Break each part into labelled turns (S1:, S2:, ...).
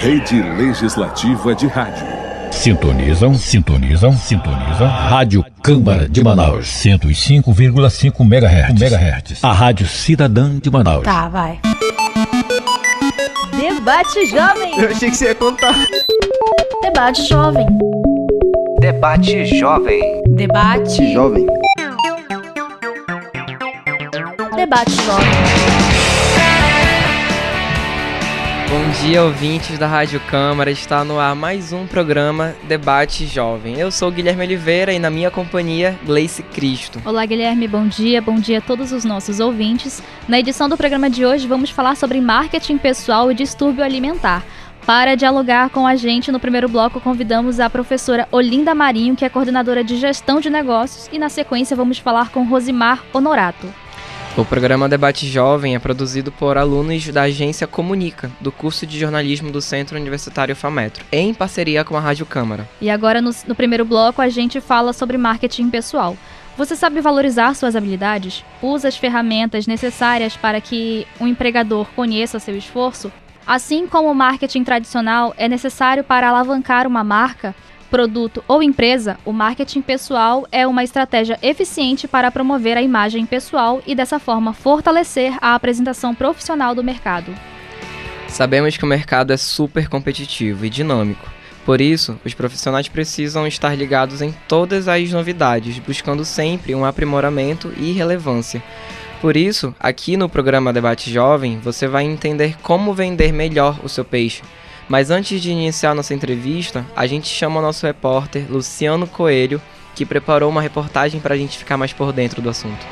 S1: Rede Legislativa de Rádio.
S2: Sintonizam, sintonizam, sintonizam. Rádio Câmara de Manaus. 105,5 MHz. MHz. A Rádio Cidadã de Manaus.
S3: Tá, vai. Debate Jovem.
S4: Eu achei que você ia contar.
S3: Debate Jovem.
S5: Debate Jovem.
S3: Debate.
S4: Jovem.
S3: Debate Jovem.
S6: Bom dia, ouvintes da Rádio Câmara. Está no ar mais um programa Debate Jovem. Eu sou Guilherme Oliveira e na minha companhia, Gleice Cristo.
S7: Olá, Guilherme. Bom dia. Bom dia a todos os nossos ouvintes. Na edição do programa de hoje, vamos falar sobre marketing pessoal e distúrbio alimentar. Para dialogar com a gente, no primeiro bloco convidamos a professora Olinda Marinho, que é coordenadora de gestão de negócios, e na sequência vamos falar com Rosimar Honorato.
S6: O programa Debate Jovem é produzido por alunos da agência Comunica, do curso de jornalismo do Centro Universitário FAMetro, em parceria com a Rádio Câmara.
S7: E agora, no, no primeiro bloco, a gente fala sobre marketing pessoal. Você sabe valorizar suas habilidades? Usa as ferramentas necessárias para que um empregador conheça seu esforço? Assim como o marketing tradicional é necessário para alavancar uma marca, produto ou empresa, o marketing pessoal é uma estratégia eficiente para promover a imagem pessoal e dessa forma fortalecer a apresentação profissional do mercado.
S6: Sabemos que o mercado é super competitivo e dinâmico. Por isso, os profissionais precisam estar ligados em todas as novidades, buscando sempre um aprimoramento e relevância. Por isso, aqui no programa Debate Jovem, você vai entender como vender melhor o seu peixe mas antes de iniciar nossa entrevista, a gente chama o nosso repórter Luciano Coelho, que preparou uma reportagem para a gente ficar mais por dentro do assunto.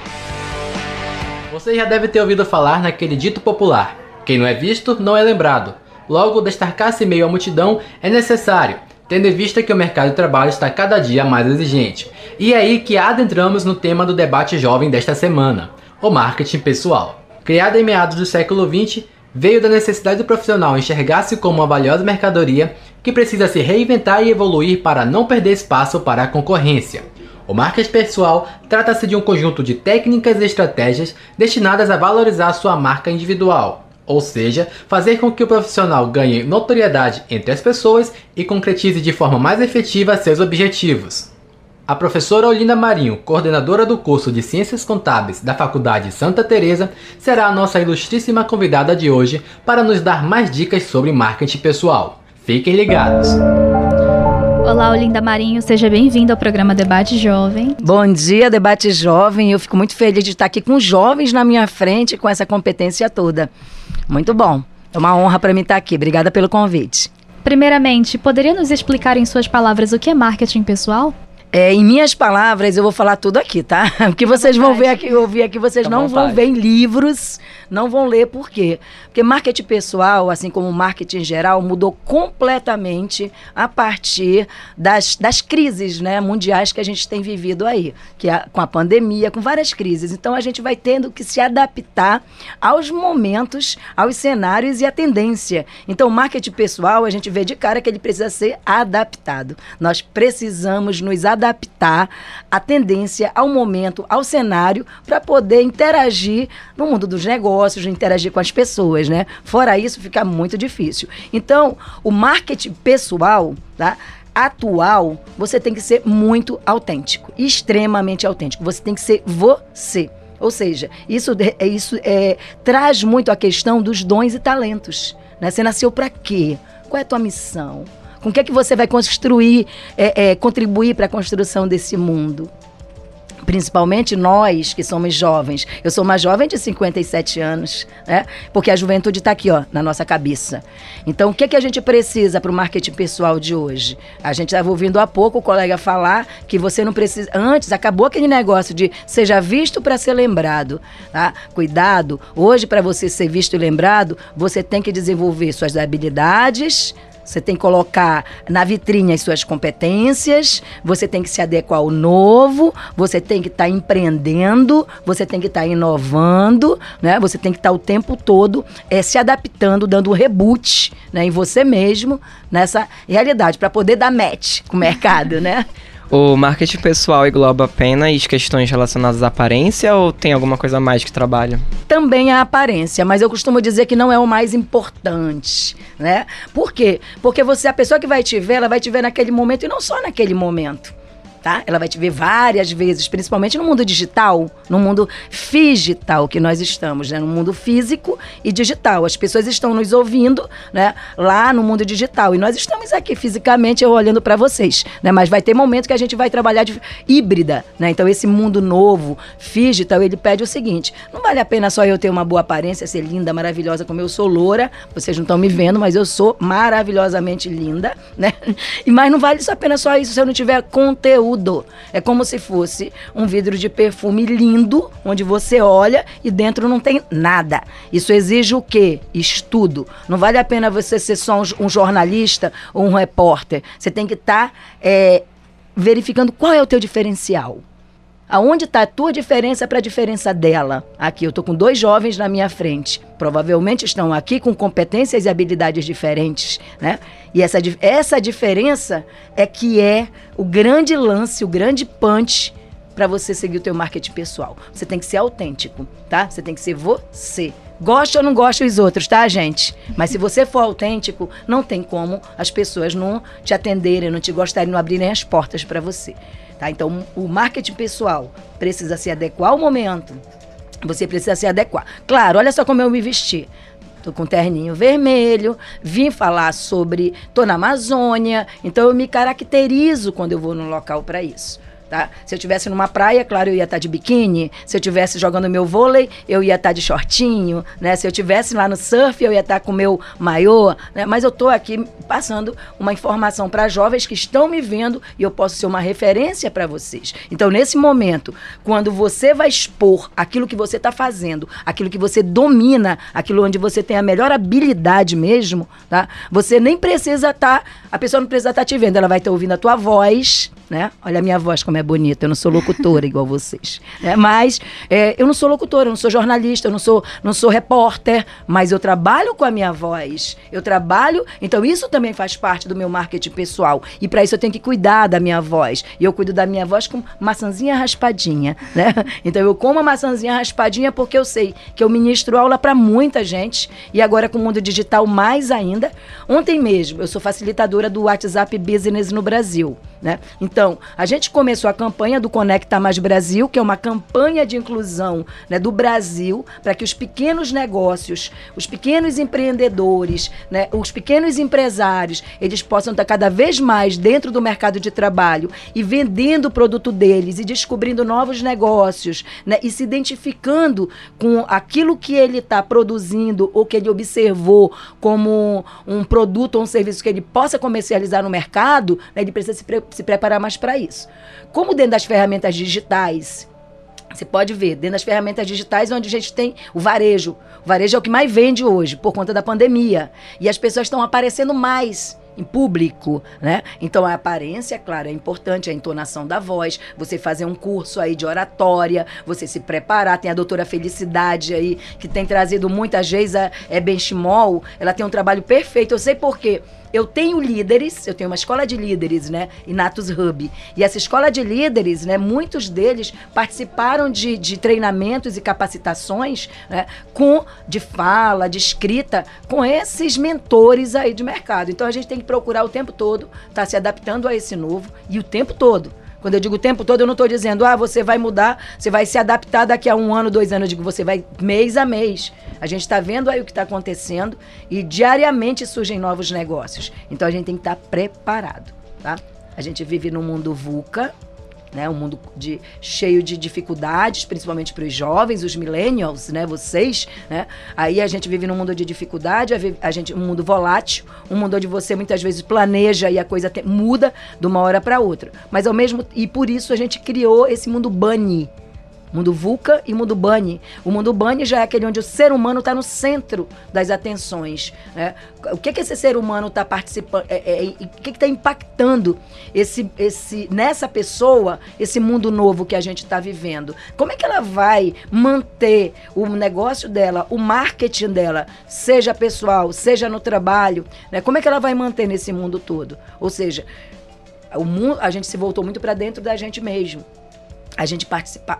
S8: Você já deve ter ouvido falar naquele dito popular: quem não é visto não é lembrado. Logo, destacar-se meio à multidão é necessário, tendo em vista que o mercado de trabalho está cada dia mais exigente. E é aí que adentramos no tema do debate jovem desta semana: o marketing pessoal. Criado em meados do século XX, veio da necessidade do profissional enxergar-se como uma valiosa mercadoria que precisa se reinventar e evoluir para não perder espaço para a concorrência. O marketing pessoal trata-se de um conjunto de técnicas e estratégias destinadas a valorizar sua marca individual, ou seja, fazer com que o profissional ganhe notoriedade entre as pessoas e concretize de forma mais efetiva seus objetivos. A professora Olinda Marinho, coordenadora do curso de Ciências Contábeis da Faculdade Santa Teresa, será a nossa ilustríssima convidada de hoje para nos dar mais dicas sobre marketing pessoal. Fiquem ligados!
S7: Olá, Olinda Marinho, seja bem-vinda ao programa Debate Jovem.
S9: Bom dia, Debate Jovem. Eu fico muito feliz de estar aqui com jovens na minha frente, com essa competência toda. Muito bom. É uma honra para mim estar aqui. Obrigada pelo convite.
S7: Primeiramente, poderia nos explicar em suas palavras o que é marketing pessoal?
S9: É, em minhas palavras, eu vou falar tudo aqui, tá? Porque vocês vão ver aqui, ouvir aqui, vocês não vão ver em livros, não vão ler por quê? Porque marketing pessoal, assim como marketing geral, mudou completamente a partir das, das crises né, mundiais que a gente tem vivido aí, que é com a pandemia, com várias crises. Então a gente vai tendo que se adaptar aos momentos, aos cenários e à tendência. Então, o marketing pessoal, a gente vê de cara que ele precisa ser adaptado. Nós precisamos nos adaptar adaptar a tendência ao momento, ao cenário, para poder interagir no mundo dos negócios, interagir com as pessoas, né? Fora isso, fica muito difícil. Então, o marketing pessoal, tá? Atual, você tem que ser muito autêntico, extremamente autêntico. Você tem que ser você. Ou seja, isso, é, isso é, traz muito a questão dos dons e talentos. Né? Você nasceu para quê? Qual é a tua missão? Com o que é que você vai construir, é, é, contribuir para a construção desse mundo? principalmente nós que somos jovens. Eu sou uma jovem de 57 anos, né? Porque a juventude está aqui, ó, na nossa cabeça. Então, o que, é que a gente precisa para o marketing pessoal de hoje? A gente estava ouvindo há pouco o colega falar que você não precisa. Antes, acabou aquele negócio de seja visto para ser lembrado. Tá? Cuidado, hoje, para você ser visto e lembrado, você tem que desenvolver suas habilidades você tem que colocar na vitrine as suas competências, você tem que se adequar ao novo, você tem que estar tá empreendendo, você tem que estar tá inovando, né? Você tem que estar tá o tempo todo é, se adaptando, dando um reboot né, em você mesmo, nessa realidade, para poder dar match com o mercado, né?
S6: O marketing pessoal engloba apenas questões relacionadas à aparência ou tem alguma coisa mais que trabalha?
S9: Também a aparência, mas eu costumo dizer que não é o mais importante, né? Por quê? Porque você, a pessoa que vai te ver, ela vai te ver naquele momento e não só naquele momento tá? Ela vai te ver várias vezes, principalmente no mundo digital, no mundo digital que nós estamos, né? No mundo físico e digital. As pessoas estão nos ouvindo, né? Lá no mundo digital e nós estamos aqui fisicamente eu olhando para vocês, né? Mas vai ter momento que a gente vai trabalhar de híbrida, né? Então esse mundo novo, digital, ele pede o seguinte: não vale a pena só eu ter uma boa aparência, ser linda, maravilhosa como eu sou loura. Vocês não estão me vendo, mas eu sou maravilhosamente linda, né? E mas não vale a pena só isso se eu não tiver conteúdo É como se fosse um vidro de perfume lindo, onde você olha e dentro não tem nada. Isso exige o quê? Estudo. Não vale a pena você ser só um, jornalista ou um repórter. Você tem que estar tá, é, verificando qual é o teu diferencial. Aonde está a tua diferença para a diferença dela? Aqui, eu estou com dois jovens na minha frente. Provavelmente estão aqui com competências e habilidades diferentes, né? E essa, essa diferença é que é o grande lance, o grande punch para você seguir o teu marketing pessoal. Você tem que ser autêntico, tá? Você tem que ser você. Gosta ou não gosta os outros, tá, gente? Mas se você for autêntico, não tem como as pessoas não te atenderem, não te gostarem, não abrirem as portas para você. Tá? Então, o marketing pessoal precisa se adequar ao momento. Você precisa se adequar. Claro, olha só como eu me vesti. Tô com terninho vermelho, vim falar sobre. tô na Amazônia, então eu me caracterizo quando eu vou num local para isso. Tá? Se eu tivesse numa praia, claro, eu ia estar tá de biquíni. Se eu tivesse jogando meu vôlei, eu ia estar tá de shortinho, né? Se eu tivesse lá no surf, eu ia estar tá com meu maiô, né? Mas eu estou aqui passando uma informação para jovens que estão me vendo e eu posso ser uma referência para vocês. Então, nesse momento, quando você vai expor aquilo que você está fazendo, aquilo que você domina, aquilo onde você tem a melhor habilidade mesmo, tá? Você nem precisa estar, a pessoa não precisa estar te vendo, ela vai estar ouvindo a tua voz, né? Olha a minha voz como é bonita, eu não sou locutora igual vocês. Né? Mas é, eu não sou locutora, eu não sou jornalista, eu não sou, não sou repórter, mas eu trabalho com a minha voz. Eu trabalho, então isso também faz parte do meu marketing pessoal. E para isso eu tenho que cuidar da minha voz. E eu cuido da minha voz com maçãzinha raspadinha, né? Então eu como a maçãzinha raspadinha porque eu sei que eu ministro aula para muita gente e agora com o mundo digital mais ainda. Ontem mesmo eu sou facilitadora do WhatsApp Business no Brasil. Né? Então, a gente começou a campanha do Conecta Mais Brasil, que é uma campanha de inclusão né, do Brasil para que os pequenos negócios, os pequenos empreendedores, né, os pequenos empresários, eles possam estar cada vez mais dentro do mercado de trabalho e vendendo o produto deles e descobrindo novos negócios né, e se identificando com aquilo que ele está produzindo ou que ele observou como um produto ou um serviço que ele possa comercializar no mercado, né, ele precisa se se preparar mais para isso. Como dentro das ferramentas digitais, você pode ver, dentro das ferramentas digitais, onde a gente tem o varejo. O varejo é o que mais vende hoje, por conta da pandemia. E as pessoas estão aparecendo mais em público, né? Então a aparência, claro, é importante, a entonação da voz, você fazer um curso aí de oratória, você se preparar. Tem a doutora Felicidade aí, que tem trazido muitas vezes a é Benchimol, ela tem um trabalho perfeito. Eu sei por quê eu tenho líderes, eu tenho uma escola de líderes, né? Inatus Hub. E essa escola de líderes, né? Muitos deles participaram de, de treinamentos e capacitações né, com de fala, de escrita, com esses mentores aí de mercado. Então a gente tem que procurar o tempo todo tá se adaptando a esse novo e o tempo todo quando eu digo o tempo todo, eu não estou dizendo, ah, você vai mudar, você vai se adaptar daqui a um ano, dois anos. Eu digo, você vai mês a mês. A gente está vendo aí o que está acontecendo e diariamente surgem novos negócios. Então a gente tem que estar tá preparado, tá? A gente vive num mundo VUCA, né? Um mundo de, cheio de dificuldades, principalmente para os jovens, os millennials, né? Vocês, né? Aí a gente vive num mundo de dificuldade, a gente um mundo volátil, um mundo onde você muitas vezes planeja e a coisa te, muda de uma hora para outra. Mas ao mesmo e por isso a gente criou esse mundo bunny, Mundo VUCA e mundo BANI. O mundo BANI já é aquele onde o ser humano está no centro das atenções. Né? O que, que esse ser humano está participando, é, é, o que está impactando esse, esse, nessa pessoa, esse mundo novo que a gente está vivendo? Como é que ela vai manter o negócio dela, o marketing dela, seja pessoal, seja no trabalho? Né? Como é que ela vai manter nesse mundo todo? Ou seja, o mundo, a gente se voltou muito para dentro da gente mesmo a gente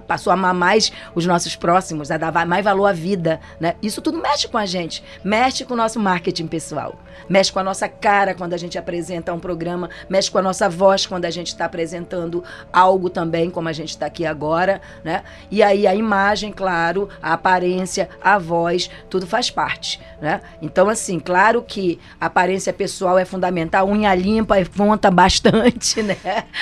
S9: passou a amar mais os nossos próximos, a dar mais valor à vida, né? Isso tudo mexe com a gente, mexe com o nosso marketing pessoal, mexe com a nossa cara quando a gente apresenta um programa, mexe com a nossa voz quando a gente está apresentando algo também, como a gente está aqui agora, né? E aí a imagem, claro, a aparência, a voz, tudo faz parte, né? Então, assim, claro que a aparência pessoal é fundamental, unha limpa conta bastante, né?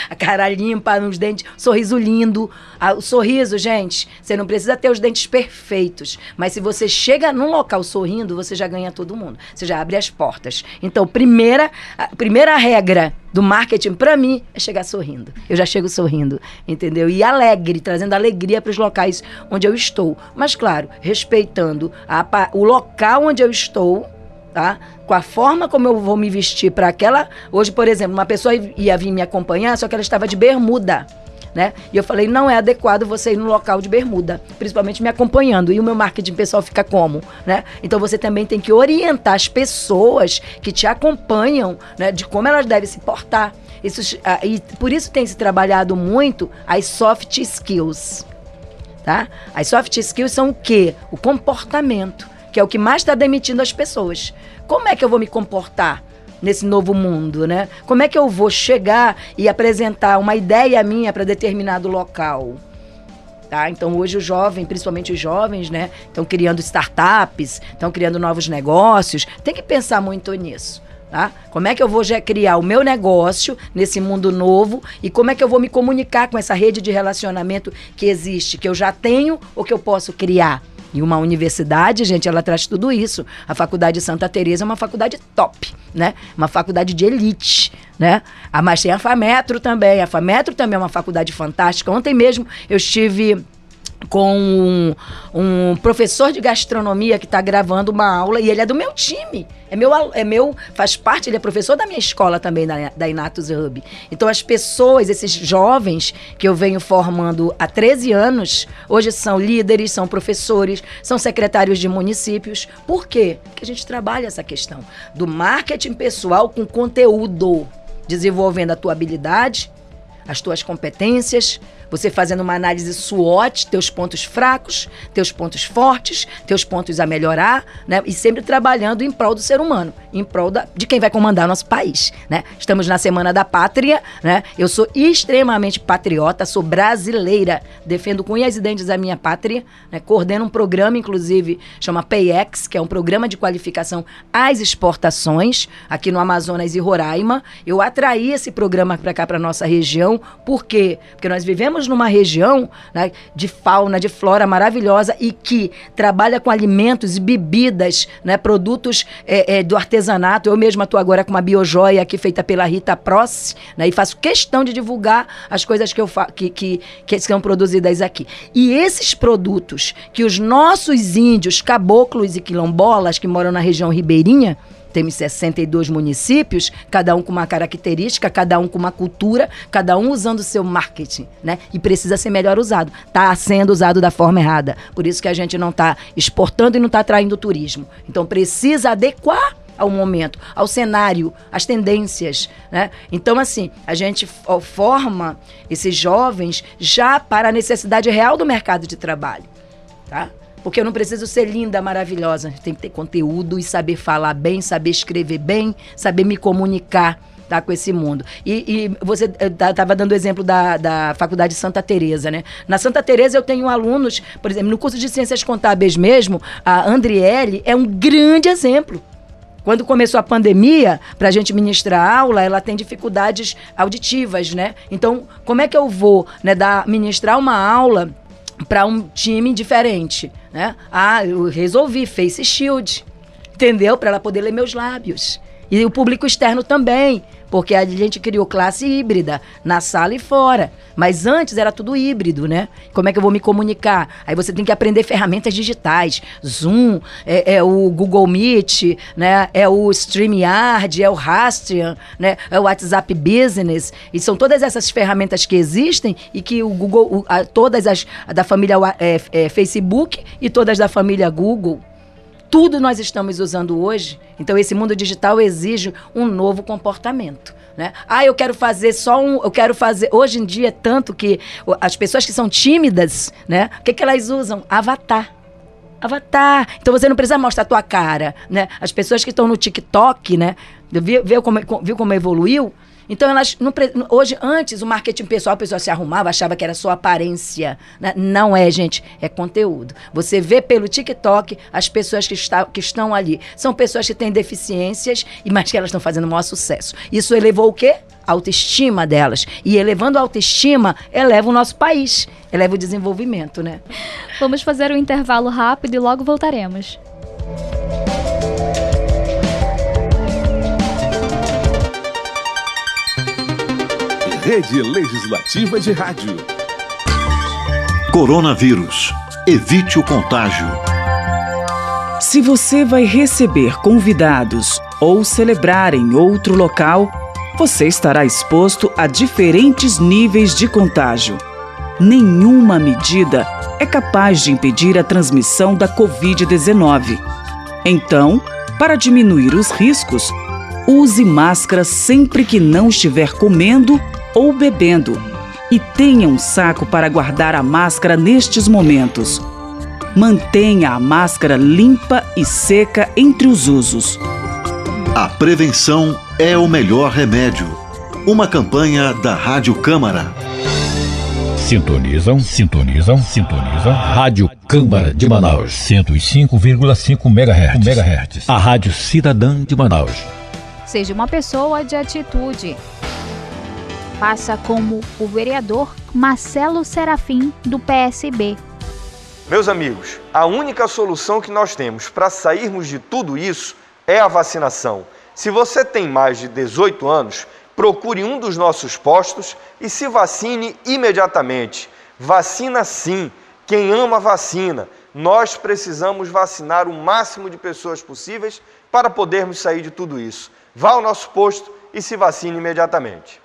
S9: A cara limpa, nos dentes, sorriso lindo, o sorriso, gente, você não precisa ter os dentes perfeitos, mas se você chega num local sorrindo, você já ganha todo mundo. Você já abre as portas. Então, primeira, primeira regra do marketing para mim é chegar sorrindo. Eu já chego sorrindo, entendeu? E alegre, trazendo alegria para os locais onde eu estou. Mas claro, respeitando a, o local onde eu estou, tá? Com a forma como eu vou me vestir para aquela. Hoje, por exemplo, uma pessoa ia vir me acompanhar, só que ela estava de bermuda né? E eu falei, não é adequado você ir no local de bermuda, principalmente me acompanhando. E o meu marketing pessoal fica como, né? Então você também tem que orientar as pessoas que te acompanham, né, de como elas devem se portar. Isso, ah, e por isso tem se trabalhado muito as soft skills, tá? As soft skills são o quê? O comportamento, que é o que mais está demitindo as pessoas. Como é que eu vou me comportar? Nesse novo mundo, né? Como é que eu vou chegar e apresentar uma ideia minha para determinado local? Tá? Então hoje o jovem, principalmente os jovens, né, estão criando startups, estão criando novos negócios. Tem que pensar muito nisso. Tá? Como é que eu vou criar o meu negócio nesse mundo novo e como é que eu vou me comunicar com essa rede de relacionamento que existe, que eu já tenho ou que eu posso criar? E uma universidade, gente, ela traz tudo isso. A Faculdade Santa Teresa é uma faculdade top, né? Uma faculdade de elite, né? Ah, mas tem a FAMetro também. A FAMetro também é uma faculdade fantástica. Ontem mesmo eu estive com um, um, professor de gastronomia que está gravando uma aula e ele é do meu time. É meu, é meu, faz parte, ele é professor da minha escola também, da, da Inatus Hub. Então as pessoas, esses jovens que eu venho formando há 13 anos, hoje são líderes, são professores, são secretários de municípios. Por quê? Porque a gente trabalha essa questão do marketing pessoal com conteúdo, desenvolvendo a tua habilidade, as tuas competências, você fazendo uma análise SWOT, teus pontos fracos, teus pontos fortes, teus pontos a melhorar, né? E sempre trabalhando em prol do ser humano, em prol da, de quem vai comandar nosso país, né? Estamos na Semana da Pátria, né? Eu sou extremamente patriota, sou brasileira, defendo com unhas e dentes a minha pátria, né? Coordeno um programa, inclusive, chama PayEx, que é um programa de qualificação às exportações aqui no Amazonas e Roraima. Eu atraí esse programa para cá, para nossa região, por quê? Porque nós vivemos numa região né, de fauna, de flora maravilhosa e que trabalha com alimentos e bebidas, né, produtos é, é, do artesanato. Eu mesma estou agora com uma biojoia aqui feita pela Rita Pross né, e faço questão de divulgar as coisas que, eu que, que, que são produzidas aqui. E esses produtos que os nossos índios, caboclos e quilombolas que moram na região ribeirinha, temos 62 municípios, cada um com uma característica, cada um com uma cultura, cada um usando o seu marketing, né? E precisa ser melhor usado. Está sendo usado da forma errada. Por isso que a gente não está exportando e não está atraindo turismo. Então precisa adequar ao momento, ao cenário, às tendências, né? Então assim, a gente forma esses jovens já para a necessidade real do mercado de trabalho, tá? Porque eu não preciso ser linda, maravilhosa. Tem que ter conteúdo e saber falar bem, saber escrever bem, saber me comunicar tá, com esse mundo. E, e você estava eh, dando o exemplo da, da Faculdade Santa Teresa, né? Na Santa Teresa eu tenho alunos, por exemplo, no curso de Ciências Contábeis mesmo, a Andriele é um grande exemplo. Quando começou a pandemia, para a gente ministrar aula, ela tem dificuldades auditivas, né? Então, como é que eu vou né, dar, ministrar uma aula para um time diferente, né? Ah, eu resolvi face shield, entendeu? Para ela poder ler meus lábios. E o público externo também, porque a gente criou classe híbrida, na sala e fora. Mas antes era tudo híbrido, né? Como é que eu vou me comunicar? Aí você tem que aprender ferramentas digitais. Zoom, é, é o Google Meet, né? É o StreamYard, é o Rastrian, né? É o WhatsApp Business. E são todas essas ferramentas que existem e que o Google, o, a, todas as da família é, é, Facebook e todas da família Google tudo nós estamos usando hoje. Então, esse mundo digital exige um novo comportamento. Né? Ah, eu quero fazer só um. Eu quero fazer. Hoje em dia, tanto que as pessoas que são tímidas, né? O que, que elas usam? Avatar. Avatar. Então você não precisa mostrar a tua cara, né? As pessoas que estão no TikTok, né? Viu, viu, como, viu como evoluiu? Então, elas hoje, antes, o marketing pessoal, a pessoa se arrumava, achava que era só aparência. Né? Não é, gente, é conteúdo. Você vê pelo TikTok as pessoas que, está, que estão ali. São pessoas que têm deficiências, mas que elas estão fazendo o maior sucesso. Isso elevou o quê? A autoestima delas. E elevando a autoestima, eleva o nosso país, eleva o desenvolvimento, né?
S7: Vamos fazer um intervalo rápido e logo voltaremos.
S1: Rede Legislativa de Rádio.
S4: Coronavírus. Evite o contágio.
S10: Se você vai receber convidados ou celebrar em outro local, você estará exposto a diferentes níveis de contágio. Nenhuma medida é capaz de impedir a transmissão da Covid-19. Então, para diminuir os riscos, use máscara sempre que não estiver comendo ou bebendo. E tenha um saco para guardar a máscara nestes momentos. Mantenha a máscara limpa e seca entre os usos.
S4: A prevenção é o melhor remédio. Uma campanha da Rádio Câmara.
S2: Sintonizam, sintonizam, sintonizam. Rádio Câmara de Manaus. 105,5 MHz. MHz. A Rádio Cidadã de Manaus.
S11: Seja uma pessoa de atitude faça como o vereador Marcelo Serafim, do PSB.
S12: Meus amigos, a única solução que nós temos para sairmos de tudo isso é a vacinação. Se você tem mais de 18 anos, procure um dos nossos postos e se vacine imediatamente. Vacina sim. Quem ama vacina. Nós precisamos vacinar o máximo de pessoas possíveis para podermos sair de tudo isso. Vá ao nosso posto e se vacine imediatamente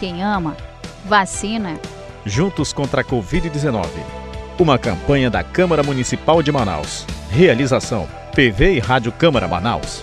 S11: quem ama, vacina.
S13: Juntos contra a Covid-19. Uma campanha da Câmara Municipal de Manaus. Realização: PV e Rádio Câmara Manaus.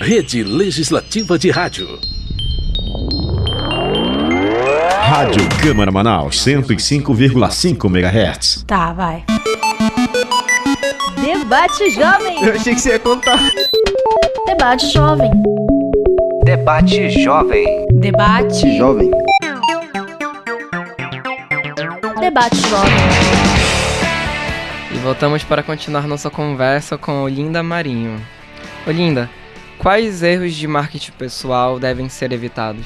S1: Rede Legislativa de Rádio.
S13: Rádio Câmara Manaus, 105,5 MHz.
S3: Tá, vai. Debate Jovem.
S6: Eu achei que você ia contar.
S3: Debate Jovem.
S5: Debate Jovem.
S3: Debate
S5: Jovem.
S3: Debate Jovem.
S6: E voltamos para continuar nossa conversa com Olinda Marinho. Olinda, Quais erros de marketing pessoal devem ser evitados?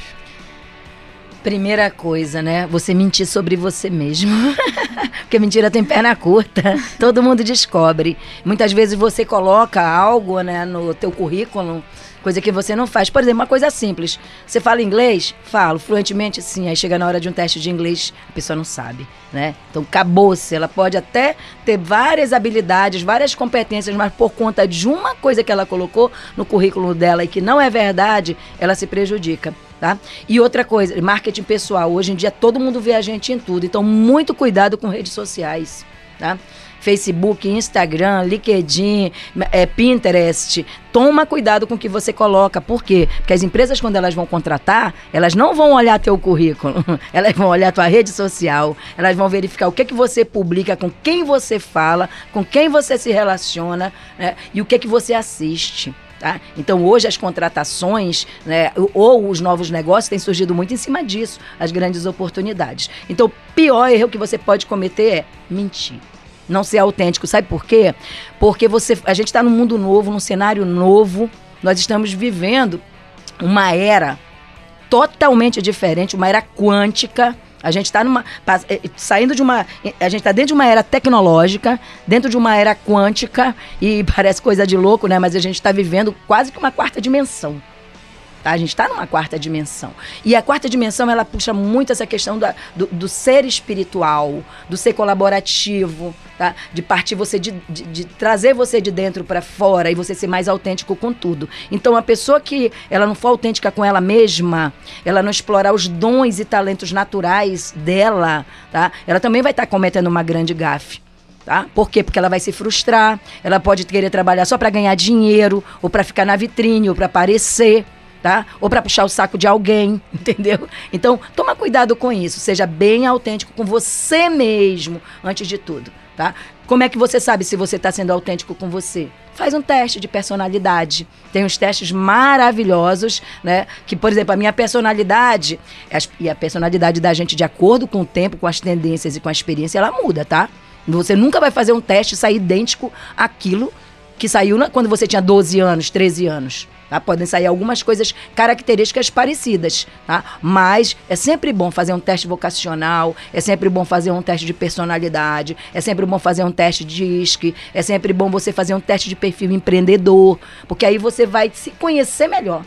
S9: Primeira coisa, né? Você mentir sobre você mesmo. Porque mentira tem perna curta. Todo mundo descobre. Muitas vezes você coloca algo, né, no teu currículo coisa que você não faz. Por exemplo, uma coisa simples. Você fala inglês? Falo, fluentemente sim. Aí chega na hora de um teste de inglês, a pessoa não sabe, né? Então acabou-se. Ela pode até ter várias habilidades, várias competências, mas por conta de uma coisa que ela colocou no currículo dela e que não é verdade, ela se prejudica. Tá? E outra coisa, marketing pessoal. Hoje em dia todo mundo vê a gente em tudo. Então, muito cuidado com redes sociais. Tá? Facebook, Instagram, LinkedIn, é, Pinterest. Toma cuidado com o que você coloca. Por quê? Porque as empresas, quando elas vão contratar, elas não vão olhar teu currículo. Elas vão olhar tua rede social. Elas vão verificar o que, que você publica, com quem você fala, com quem você se relaciona né? e o que, que você assiste. Tá? Então, hoje, as contratações né, ou os novos negócios têm surgido muito em cima disso, as grandes oportunidades. Então, o pior erro que você pode cometer é mentir não ser autêntico. Sabe por quê? Porque você, a gente está num mundo novo, num cenário novo. Nós estamos vivendo uma era totalmente diferente, uma era quântica, A gente está eh, saindo de uma. A gente está dentro de uma era tecnológica, dentro de uma era quântica, e parece coisa de louco, né? Mas a gente está vivendo quase que uma quarta dimensão. Tá? A gente está numa quarta dimensão. E a quarta dimensão, ela puxa muito essa questão da, do, do ser espiritual, do ser colaborativo, tá? De partir você, de, de, de trazer você de dentro para fora e você ser mais autêntico com tudo. Então, a pessoa que ela não for autêntica com ela mesma, ela não explorar os dons e talentos naturais dela, tá? Ela também vai estar cometendo uma grande gafe. Tá? Por quê? Porque ela vai se frustrar, ela pode querer trabalhar só para ganhar dinheiro, ou para ficar na vitrine, ou para aparecer tá? Ou para puxar o saco de alguém, entendeu? Então, toma cuidado com isso, seja bem autêntico com você mesmo, antes de tudo, tá? Como é que você sabe se você está sendo autêntico com você? Faz um teste de personalidade. Tem uns testes maravilhosos, né? Que, por exemplo, a minha personalidade e a personalidade da gente, de acordo com o tempo, com as tendências e com a experiência, ela muda, tá? Você nunca vai fazer um teste e sair idêntico àquilo que saiu quando você tinha 12 anos, 13 anos. Tá? Podem sair algumas coisas características parecidas, tá? Mas é sempre bom fazer um teste vocacional, é sempre bom fazer um teste de personalidade, é sempre bom fazer um teste de ISC, é sempre bom você fazer um teste de perfil empreendedor, porque aí você vai se conhecer melhor.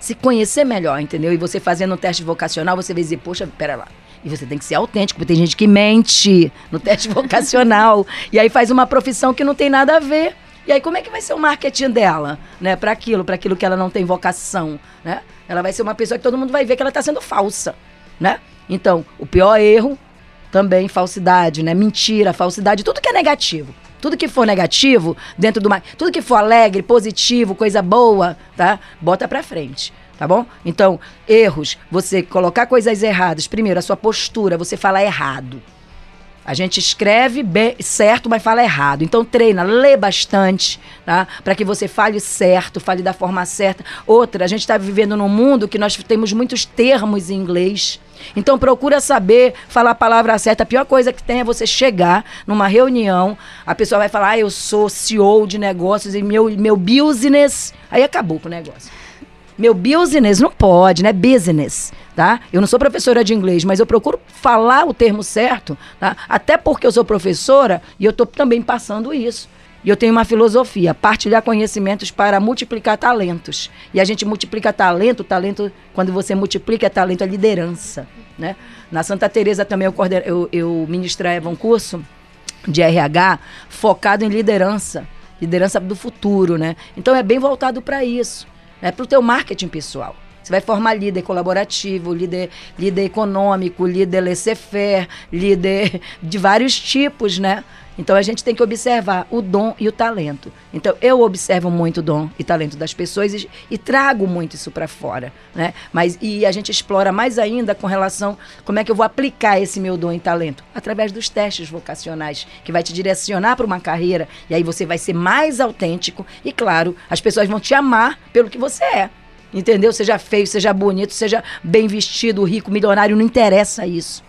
S9: Se conhecer melhor, entendeu? E você fazendo um teste vocacional, você vai dizer, poxa, pera lá. E você tem que ser autêntico, porque tem gente que mente no teste vocacional. e aí faz uma profissão que não tem nada a ver. E aí como é que vai ser o marketing dela, né, para aquilo, para aquilo que ela não tem vocação, né? Ela vai ser uma pessoa que todo mundo vai ver que ela está sendo falsa, né? Então, o pior erro também falsidade, né? Mentira, falsidade, tudo que é negativo. Tudo que for negativo, dentro do tudo que for alegre, positivo, coisa boa, tá? Bota pra frente tá bom? Então, erros, você colocar coisas erradas. Primeiro, a sua postura, você fala errado. A gente escreve bem, certo, mas fala errado. Então treina, lê bastante, tá? Para que você fale certo, fale da forma certa. Outra, a gente está vivendo num mundo que nós temos muitos termos em inglês. Então procura saber falar a palavra certa. A pior coisa que tem é você chegar numa reunião, a pessoa vai falar: ah, "Eu sou CEO de negócios e meu meu business". Aí acabou com o negócio. Meu business não pode, né? Business, tá? Eu não sou professora de inglês, mas eu procuro falar o termo certo, tá? Até porque eu sou professora e eu estou também passando isso. E eu tenho uma filosofia, partilhar conhecimentos para multiplicar talentos. E a gente multiplica talento, talento, quando você multiplica talento, é liderança, né? Na Santa Teresa também eu, eu, eu ministrava um curso de RH focado em liderança, liderança do futuro, né? Então é bem voltado para isso é para o teu marketing pessoal. Você vai formar líder colaborativo, líder, líder econômico, líder laissez-faire, líder de vários tipos, né? Então a gente tem que observar o dom e o talento. Então eu observo muito o dom e talento das pessoas e, e trago muito isso para fora, né? Mas e a gente explora mais ainda com relação como é que eu vou aplicar esse meu dom e talento através dos testes vocacionais que vai te direcionar para uma carreira e aí você vai ser mais autêntico e claro as pessoas vão te amar pelo que você é. Entendeu? Seja feio, seja bonito, seja bem vestido, rico, milionário, não interessa isso.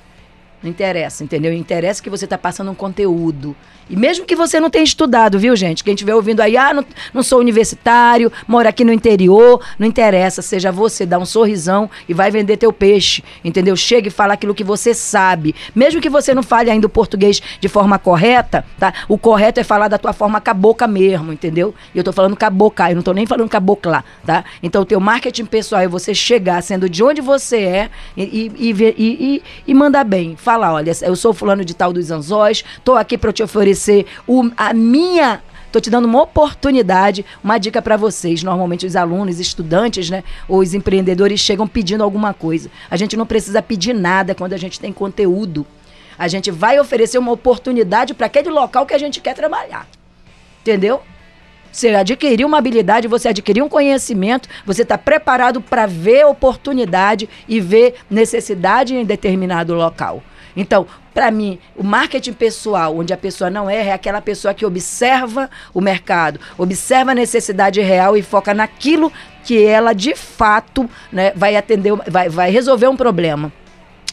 S9: Não interessa, entendeu? Interessa que você está passando um conteúdo. E mesmo que você não tenha estudado, viu, gente? Quem estiver ouvindo aí, ah, não, não sou universitário, moro aqui no interior, não interessa. Seja você, dá um sorrisão e vai vender teu peixe, entendeu? Chega e fala aquilo que você sabe. Mesmo que você não fale ainda o português de forma correta, tá? O correto é falar da tua forma cabocla mesmo, entendeu? E eu tô falando cabocla, eu não tô nem falando cabocla, tá? Então, o teu marketing pessoal é você chegar sendo de onde você é e, e, e, e, e mandar bem. Falar, olha, eu sou fulano de tal dos anzóis, tô aqui para te oferecer o, a minha Tô te dando uma oportunidade, uma dica para vocês. Normalmente os alunos, estudantes, né, ou os empreendedores chegam pedindo alguma coisa. A gente não precisa pedir nada quando a gente tem conteúdo. A gente vai oferecer uma oportunidade para aquele local que a gente quer trabalhar. Entendeu? Você adquiriu uma habilidade, você adquiriu um conhecimento, você está preparado para ver oportunidade e ver necessidade em determinado local. Então, para mim, o marketing pessoal, onde a pessoa não erra, é aquela pessoa que observa o mercado, observa a necessidade real e foca naquilo que ela de fato né, vai atender, vai, vai resolver um problema.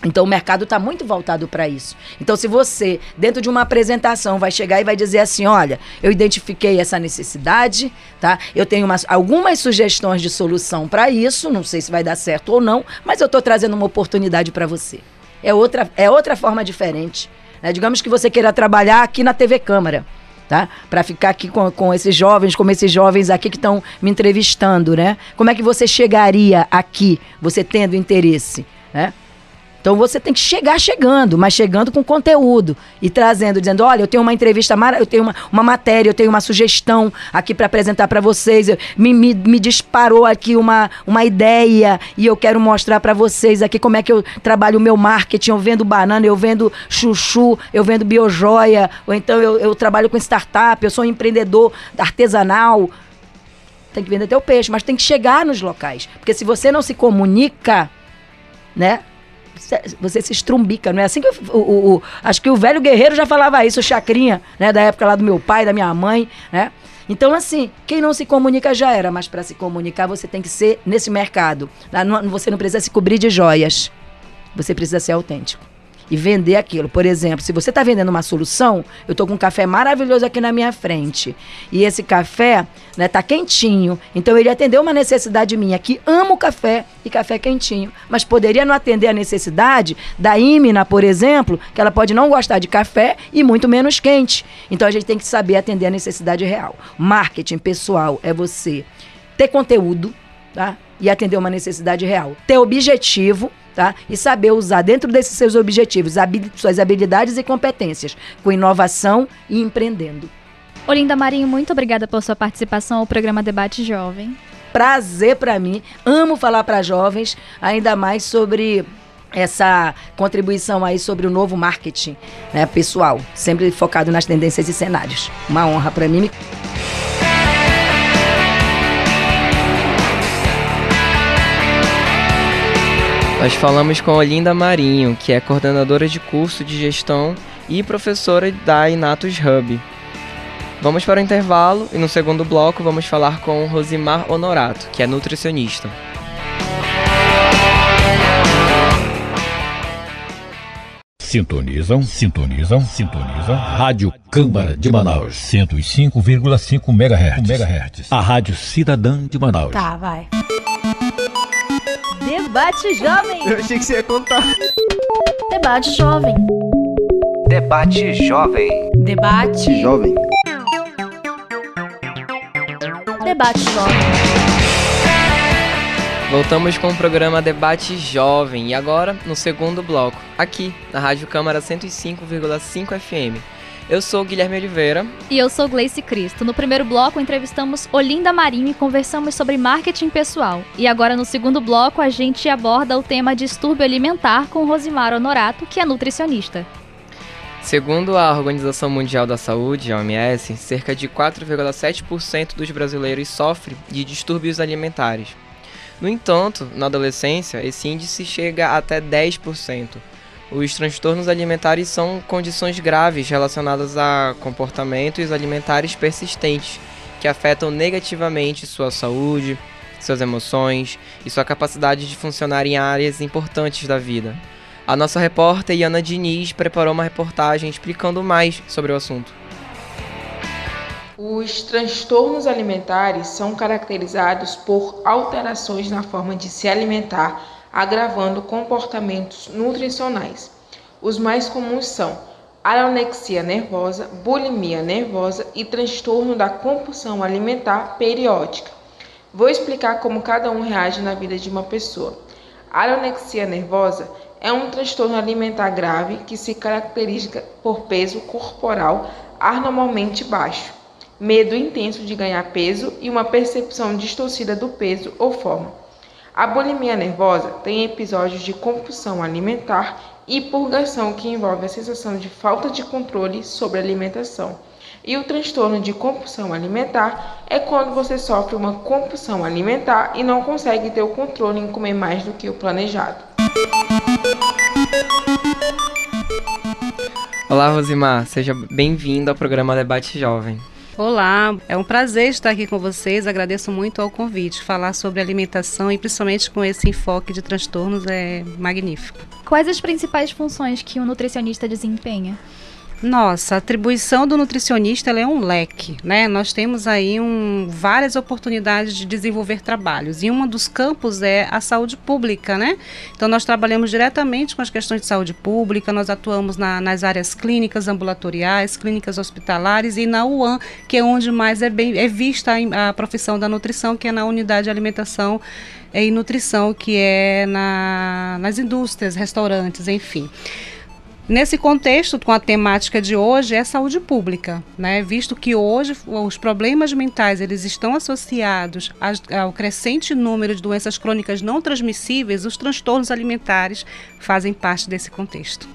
S9: Então o mercado está muito voltado para isso. Então, se você, dentro de uma apresentação, vai chegar e vai dizer assim: olha, eu identifiquei essa necessidade, tá? Eu tenho umas, algumas sugestões de solução para isso, não sei se vai dar certo ou não, mas eu estou trazendo uma oportunidade para você. É outra, é outra forma diferente. Né? Digamos que você queira trabalhar aqui na TV Câmara. Tá? Para ficar aqui com, com esses jovens, como esses jovens aqui que estão me entrevistando, né? Como é que você chegaria aqui, você tendo interesse, né? Então você tem que chegar chegando, mas chegando com conteúdo e trazendo, dizendo: olha, eu tenho uma entrevista, eu tenho uma, uma matéria, eu tenho uma sugestão aqui para apresentar para vocês. Me, me, me, disparou aqui uma, uma ideia e eu quero mostrar para vocês aqui como é que eu trabalho o meu marketing. Eu vendo banana, eu vendo chuchu, eu vendo biojoia, ou então eu, eu trabalho com startup, eu sou um empreendedor artesanal. Tem que vender teu peixe, mas tem que chegar nos locais. Porque se você não se comunica, né? Você se estrumbica, não é assim que o, o, o, acho que o velho guerreiro já falava isso, o Chacrinha, né, da época lá do meu pai, da minha mãe, né? Então, assim, quem não se comunica já era, mas para se comunicar você tem que ser nesse mercado. Você não precisa se cobrir de joias. Você precisa ser autêntico e vender aquilo. Por exemplo, se você está vendendo uma solução, eu estou com um café maravilhoso aqui na minha frente. E esse café né, tá quentinho. Então ele atendeu uma necessidade minha, que amo café e café quentinho. Mas poderia não atender a necessidade da Imina, por exemplo, que ela pode não gostar de café e muito menos quente. Então a gente tem que saber atender a necessidade real. Marketing pessoal é você ter conteúdo, tá? E atender uma necessidade real. Ter objetivo tá? E saber usar dentro desses seus objetivos suas habilidades e competências, com inovação e empreendendo.
S7: Olinda Marinho, muito obrigada por sua participação ao programa Debate Jovem.
S9: Prazer para mim. Amo falar para jovens, ainda mais sobre essa contribuição aí sobre o novo marketing né, pessoal, sempre focado nas tendências e cenários. Uma honra para mim.
S6: Nós falamos com Olinda Marinho, que é coordenadora de curso de gestão e professora da Inatus Hub. Vamos para o intervalo e no segundo bloco vamos falar com Rosimar Honorato, que é nutricionista.
S2: Sintonizam, sintonizam, sintonizam. Rádio Câmara de Manaus, 105,5 MHz. MHz. A Rádio Cidadã de Manaus.
S3: Tá, vai. Debate Jovem.
S14: Eu achei que você ia contar.
S3: Debate Jovem.
S5: Debate Jovem.
S3: Debate
S14: Jovem.
S3: Debate Jovem.
S6: Voltamos com o programa Debate Jovem e agora no segundo bloco, aqui na Rádio Câmara 105,5 FM. Eu sou Guilherme Oliveira.
S7: E eu sou Gleice Cristo. No primeiro bloco, entrevistamos Olinda Marinho e conversamos sobre marketing pessoal. E agora, no segundo bloco, a gente aborda o tema distúrbio alimentar com Rosimar Honorato, que é nutricionista.
S6: Segundo a Organização Mundial da Saúde, a OMS, cerca de 4,7% dos brasileiros sofrem de distúrbios alimentares. No entanto, na adolescência, esse índice chega até 10%. Os transtornos alimentares são condições graves relacionadas a comportamentos alimentares persistentes que afetam negativamente sua saúde, suas emoções e sua capacidade de funcionar em áreas importantes da vida. A nossa repórter Iana Diniz preparou uma reportagem explicando mais sobre o assunto.
S15: Os transtornos alimentares são caracterizados por alterações na forma de se alimentar agravando comportamentos nutricionais. Os mais comuns são anorexia nervosa, bulimia nervosa e transtorno da compulsão alimentar periódica. Vou explicar como cada um reage na vida de uma pessoa. A anorexia nervosa é um transtorno alimentar grave que se caracteriza por peso corporal anormalmente baixo, medo intenso de ganhar peso e uma percepção distorcida do peso ou forma. A bulimia nervosa tem episódios de compulsão alimentar e purgação que envolve a sensação de falta de controle sobre a alimentação. E o transtorno de compulsão alimentar é quando você sofre uma compulsão alimentar e não consegue ter o controle em comer mais do que o planejado.
S6: Olá, Rosimar, seja bem-vinda ao programa Debate Jovem.
S16: Olá, é um prazer estar aqui com vocês. Agradeço muito ao convite. Falar sobre alimentação e principalmente com esse enfoque de transtornos é magnífico.
S7: Quais as principais funções que um nutricionista desempenha?
S16: Nossa, a atribuição do nutricionista é um leque, né? Nós temos aí um, várias oportunidades de desenvolver trabalhos e um dos campos é a saúde pública, né? Então nós trabalhamos diretamente com as questões de saúde pública, nós atuamos na, nas áreas clínicas ambulatoriais, clínicas hospitalares e na UAN, que é onde mais é, bem, é vista a, a profissão da nutrição, que é na unidade de alimentação e nutrição, que é na, nas indústrias, restaurantes, enfim. Nesse contexto, com a temática de hoje, é saúde pública, né? visto que hoje os problemas mentais eles estão associados ao crescente número de doenças crônicas não transmissíveis, os transtornos alimentares fazem parte desse contexto.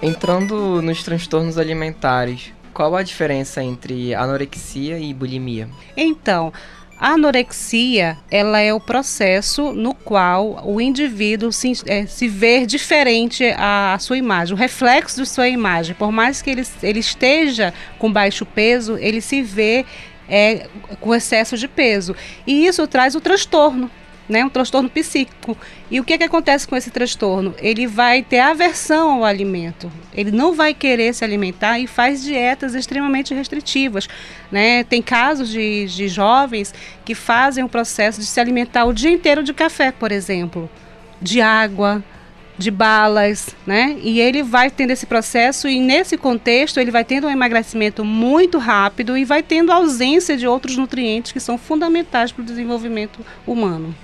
S6: Entrando nos transtornos alimentares, qual a diferença entre anorexia e bulimia?
S16: Então, a anorexia, ela é o processo no qual o indivíduo se, é, se vê diferente à, sua imagem, o reflexo de sua imagem. Por mais que ele, ele esteja com baixo peso, ele se vê é, com excesso de peso. E isso traz o transtorno, né, um transtorno psíquico. E o que, que acontece com esse transtorno? Ele vai ter aversão ao alimento, ele não vai querer se alimentar e faz dietas extremamente restritivas. Né? Tem casos de, de jovens que fazem o processo de se alimentar o dia inteiro de café, por exemplo, de água, de balas, né? E ele vai tendo esse processo e nesse contexto ele vai tendo um emagrecimento muito rápido e vai tendo ausência de outros nutrientes que são fundamentais para o desenvolvimento humano.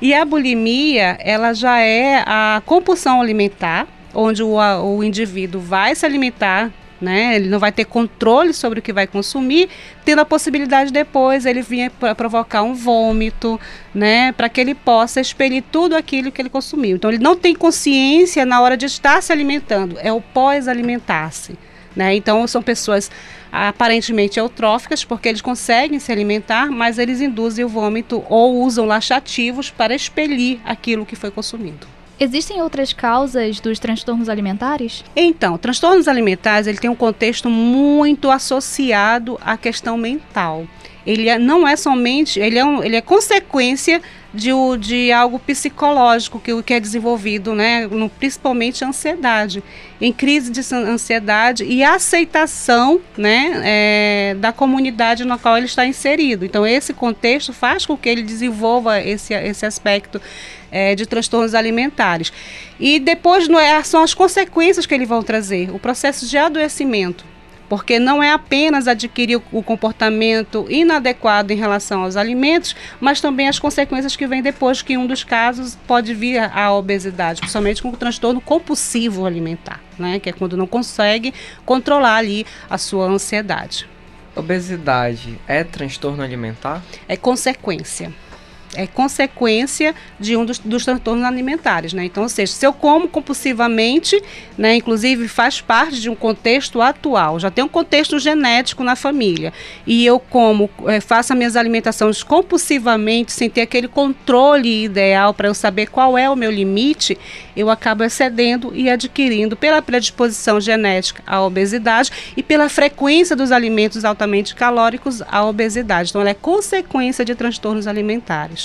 S16: E a bulimia, ela já é a compulsão alimentar, onde o, o indivíduo vai se alimentar né? Ele não vai ter controle sobre o que vai consumir, tendo a possibilidade depois ele vir para provocar um vômito, né? Para que ele possa expelir tudo aquilo que ele consumiu. Então ele não tem consciência na hora de estar se alimentando, é o pós-alimentar-se, né? Então são pessoas aparentemente eutróficas, porque eles conseguem se alimentar, mas eles induzem o vômito ou usam laxativos para expelir aquilo que foi consumido.
S7: Existem outras causas dos transtornos alimentares?
S16: Então, transtornos alimentares ele tem um contexto muito associado à questão mental. Ele é, não é somente, ele é, um, ele é consequência de, de algo psicológico que, que é desenvolvido, né, no, principalmente ansiedade. Em crise de ansiedade e aceitação né, é, da comunidade na qual ele está inserido. Então, esse contexto faz com que ele desenvolva esse, esse aspecto é, de transtornos alimentares. E depois não é, são as consequências que eles vão trazer, o processo de adoecimento porque não é apenas adquirir o comportamento inadequado em relação aos alimentos, mas também as consequências que vêm depois, que um dos casos pode vir a obesidade, principalmente com o transtorno compulsivo alimentar, né, que é quando não consegue controlar ali a sua ansiedade.
S6: Obesidade é transtorno alimentar?
S16: É consequência é consequência de um dos, dos, transtornos alimentares, né? Então, ou seja, se eu como compulsivamente, né, inclusive faz parte de um contexto atual, já tem um contexto genético na família, e eu como, é, faço as minhas alimentações compulsivamente, sem ter aquele controle ideal para eu saber qual é o meu limite, eu acabo excedendo e adquirindo pela predisposição genética à obesidade e pela frequência dos alimentos altamente calóricos à obesidade. Então, ela é consequência de transtornos alimentares.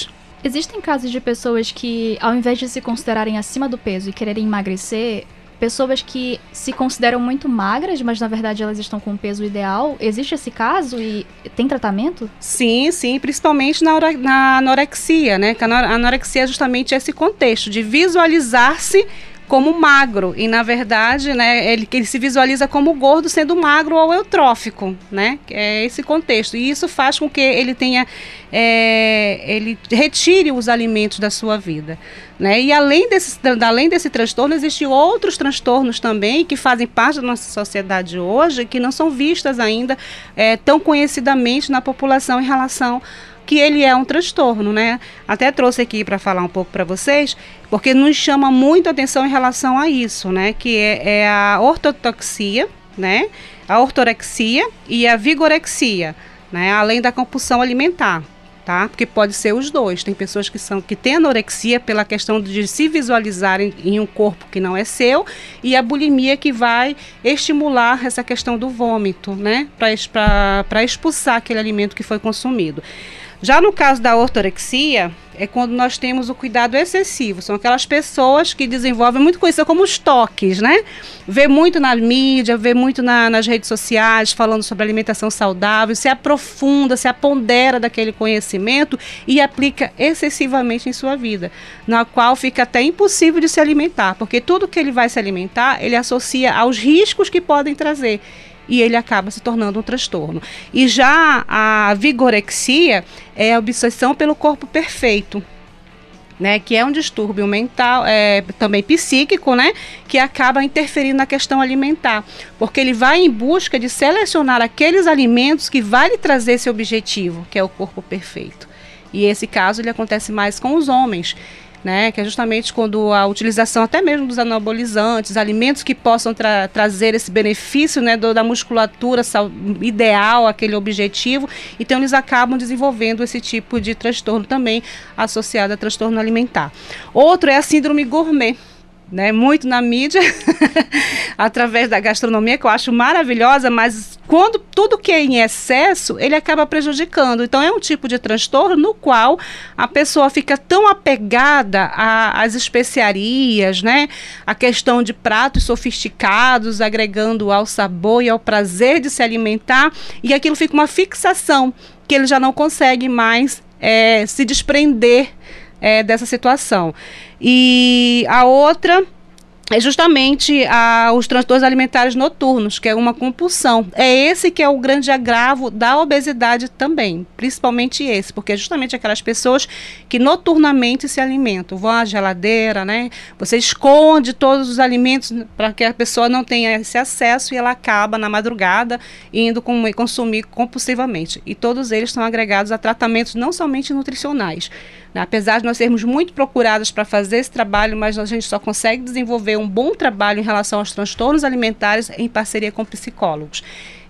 S7: Existem casos de pessoas que, ao invés de se considerarem acima do peso e quererem emagrecer, pessoas que se consideram muito magras, mas na verdade elas estão com o peso ideal. Existe esse caso e tem tratamento?
S16: Sim, sim, principalmente na, na anorexia, né? Que a anorexia é justamente esse contexto de visualizar-se como magro e na verdade, né, ele, ele se visualiza como gordo sendo magro ou eutrófico, né? É esse contexto e isso faz com que ele tenha, é, ele retire os alimentos da sua vida, né? E além desse, além desse transtorno, existem outros transtornos também que fazem parte da nossa sociedade hoje que não são vistas ainda é, tão conhecidamente na população em relação que ele é um transtorno, né? Até trouxe aqui para falar um pouco para vocês, porque nos chama muito atenção em relação a isso, né? Que é, é a ortotoxia, né? A ortorexia e a vigorexia, né? Além da compulsão alimentar. Tá? Porque pode ser os dois. Tem pessoas que são que têm anorexia pela questão de se visualizarem em um corpo que não é seu e a bulimia que vai estimular essa questão do vômito, né? Para expulsar aquele alimento que foi consumido. Já no caso da ortorexia, é quando nós temos o cuidado excessivo. São aquelas pessoas que desenvolvem muito coisa como os toques, né? Vê muito na mídia, vê muito na, nas redes sociais falando sobre alimentação saudável, se aprofunda, se apondera daquele conhecimento e aplica excessivamente em sua vida, na qual fica até impossível de se alimentar, porque tudo que ele vai se alimentar, ele associa aos riscos que podem trazer e ele acaba se tornando um transtorno. E já a vigorexia é a obsessão pelo corpo perfeito. Né, que é um distúrbio mental, é, também psíquico, né, que acaba interferindo na questão alimentar, porque ele vai em busca de selecionar aqueles alimentos que vai lhe trazer esse objetivo, que é o corpo perfeito. E esse caso ele acontece mais com os homens, né, que é justamente quando a utilização até mesmo dos anabolizantes, alimentos que possam tra trazer esse benefício né, do, da musculatura ideal, aquele objetivo, então eles acabam desenvolvendo esse tipo de transtorno também associado a transtorno alimentar. Outro é a síndrome gourmet né, muito na mídia, através da gastronomia, que eu acho maravilhosa, mas quando tudo que é em excesso, ele acaba prejudicando. Então, é um tipo de transtorno no qual a pessoa fica tão apegada às especiarias, né, a questão de pratos sofisticados, agregando ao sabor e ao prazer de se alimentar, e aquilo fica uma fixação que ele já não consegue mais é, se desprender é, dessa situação. E a outra é justamente a, os transtornos alimentares noturnos, que é uma compulsão. É esse que é o grande agravo da obesidade também, principalmente esse, porque é justamente aquelas pessoas que noturnamente se alimentam, vão à geladeira, né? Você esconde todos os alimentos para que a pessoa não tenha esse acesso e ela acaba na madrugada indo com, consumir compulsivamente. E todos eles estão agregados a tratamentos não somente nutricionais? Apesar de nós sermos muito procuradas para fazer esse trabalho, mas a gente só consegue desenvolver um bom trabalho em relação aos transtornos alimentares em parceria com psicólogos.